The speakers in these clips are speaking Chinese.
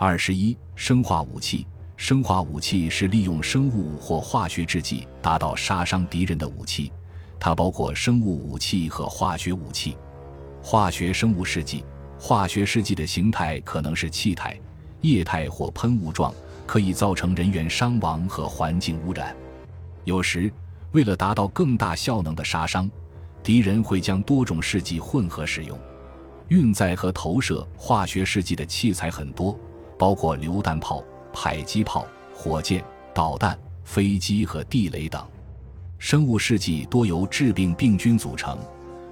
二十一，生化武器。生化武器是利用生物或化学制剂达到杀伤敌人的武器，它包括生物武器和化学武器。化学生物试剂，化学试剂的形态可能是气态、液态或喷雾状，可以造成人员伤亡和环境污染。有时，为了达到更大效能的杀伤，敌人会将多种试剂混合使用。运载和投射化学试剂的器材很多。包括榴弹炮、迫击炮、火箭、导弹、飞机和地雷等。生物试剂多由致病病菌组成，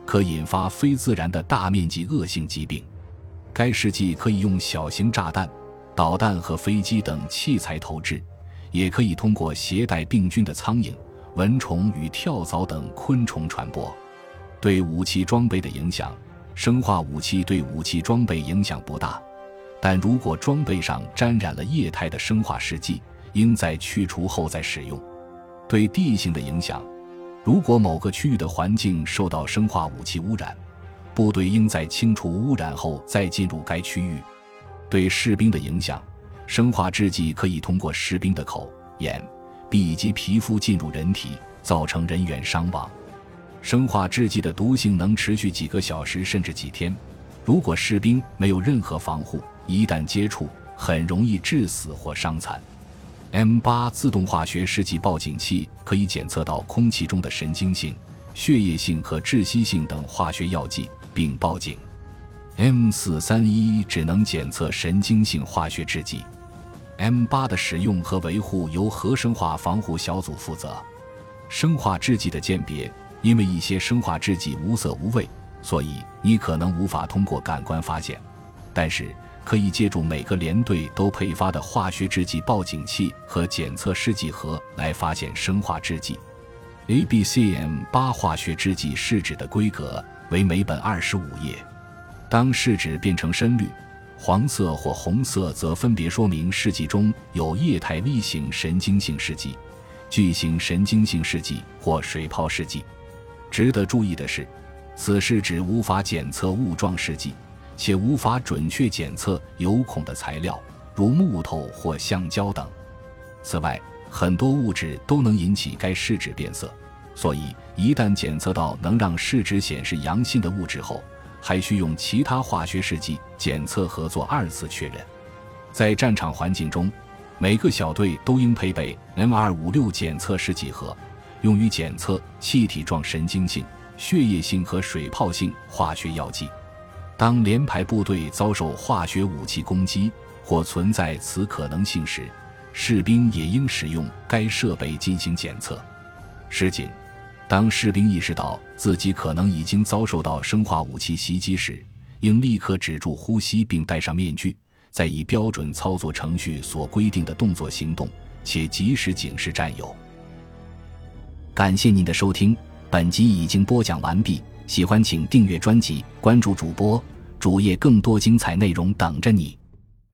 可引发非自然的大面积恶性疾病。该试剂可以用小型炸弹、导弹和飞机等器材投掷，也可以通过携带病菌的苍蝇、蚊虫与跳蚤等昆虫传播。对武器装备的影响，生化武器对武器装备影响不大。但如果装备上沾染了液态的生化试剂，应在去除后再使用。对地形的影响，如果某个区域的环境受到生化武器污染，部队应在清除污染后再进入该区域。对士兵的影响，生化制剂可以通过士兵的口、眼、鼻以及皮肤进入人体，造成人员伤亡。生化制剂的毒性能持续几个小时甚至几天，如果士兵没有任何防护。一旦接触，很容易致死或伤残。M 八自动化学试剂报警器可以检测到空气中的神经性、血液性和窒息性等化学药剂，并报警。M 四三一只能检测神经性化学制剂。M 八的使用和维护由核生化防护小组负责。生化制剂的鉴别，因为一些生化制剂无色无味，所以你可能无法通过感官发现。但是。可以借助每个连队都配发的化学制剂报警器和检测试剂盒来发现生化制剂。ABCM 八化学制剂试纸的规格为每本二十五页。当试纸变成深绿、黄色或红色，则分别说明试剂中有液态粒型神经性试剂、巨型神经性试剂或水泡试剂。值得注意的是，此试纸无法检测雾状试剂。且无法准确检测有孔的材料，如木头或橡胶等。此外，很多物质都能引起该试纸变色，所以一旦检测到能让试纸显示阳性的物质后，还需用其他化学试剂检测和做二次确认。在战场环境中，每个小队都应配备 M 二五六检测试剂盒，用于检测气体状神经性、血液性和水泡性化学药剂。当连排部队遭受化学武器攻击或存在此可能性时，士兵也应使用该设备进行检测。示警：当士兵意识到自己可能已经遭受到生化武器袭击时，应立刻止住呼吸并戴上面具，再以标准操作程序所规定的动作行动，且及时警示战友。感谢您的收听，本集已经播讲完毕。喜欢请订阅专辑，关注主播主页，更多精彩内容等着你。